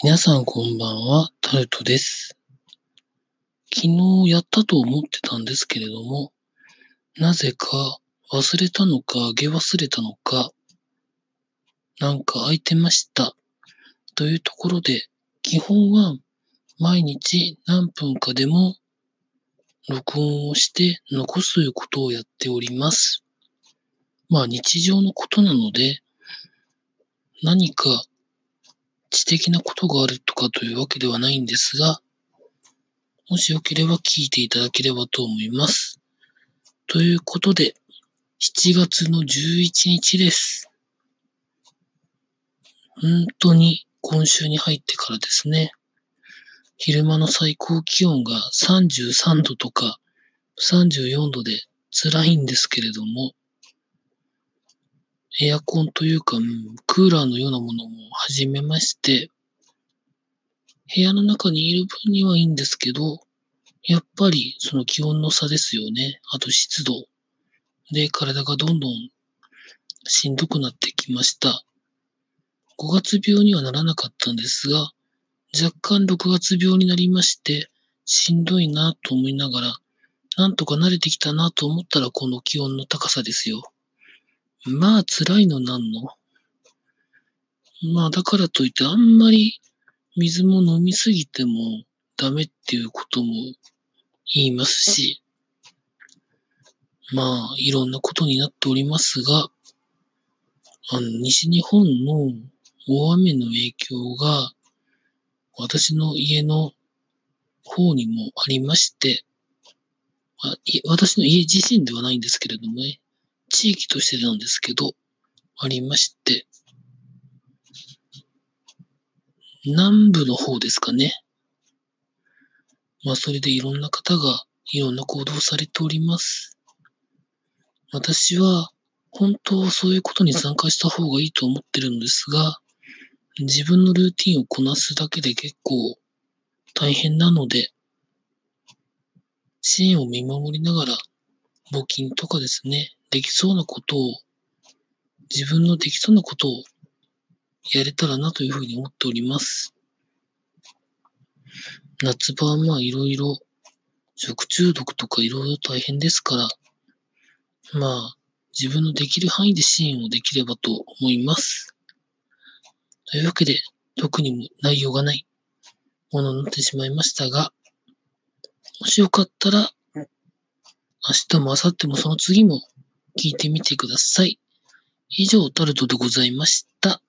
皆さんこんばんは、タルトです。昨日やったと思ってたんですけれども、なぜか忘れたのか、あげ忘れたのか、なんか空いてました。というところで、基本は毎日何分かでも録音をして残すということをやっております。まあ日常のことなので、何か的なことがあるとかというわけではないんですが、もしよければ聞いていただければと思います。ということで、7月の11日です。本当に今週に入ってからですね、昼間の最高気温が33度とか34度で辛いんですけれども、エアコンというか、クーラーのようなものも始めまして、部屋の中にいる分にはいいんですけど、やっぱりその気温の差ですよね。あと湿度。で、体がどんどんしんどくなってきました。5月病にはならなかったんですが、若干6月病になりまして、しんどいなと思いながら、なんとか慣れてきたなと思ったらこの気温の高さですよ。まあ辛いのなんの？まあだからといってあんまり水も飲みすぎてもダメっていうことも言いますし、まあいろんなことになっておりますが、あの西日本の大雨の影響が私の家の方にもありまして、私の家自身ではないんですけれどもね、地域としてなんですけど、ありまして、南部の方ですかね。まあ、それでいろんな方がいろんな行動をされております。私は、本当はそういうことに参加した方がいいと思ってるんですが、自分のルーティンをこなすだけで結構大変なので、支援を見守りながら、募金とかですね、できそうなことを、自分のできそうなことをやれたらなというふうに思っております。夏場はまあいろいろ食中毒とかいろいろ大変ですから、まあ自分のできる範囲で支援をできればと思います。というわけで、特に内容がないものになってしまいましたが、もしよかったら、明日も明後日もその次も聞いてみてください。以上、タルトでございました。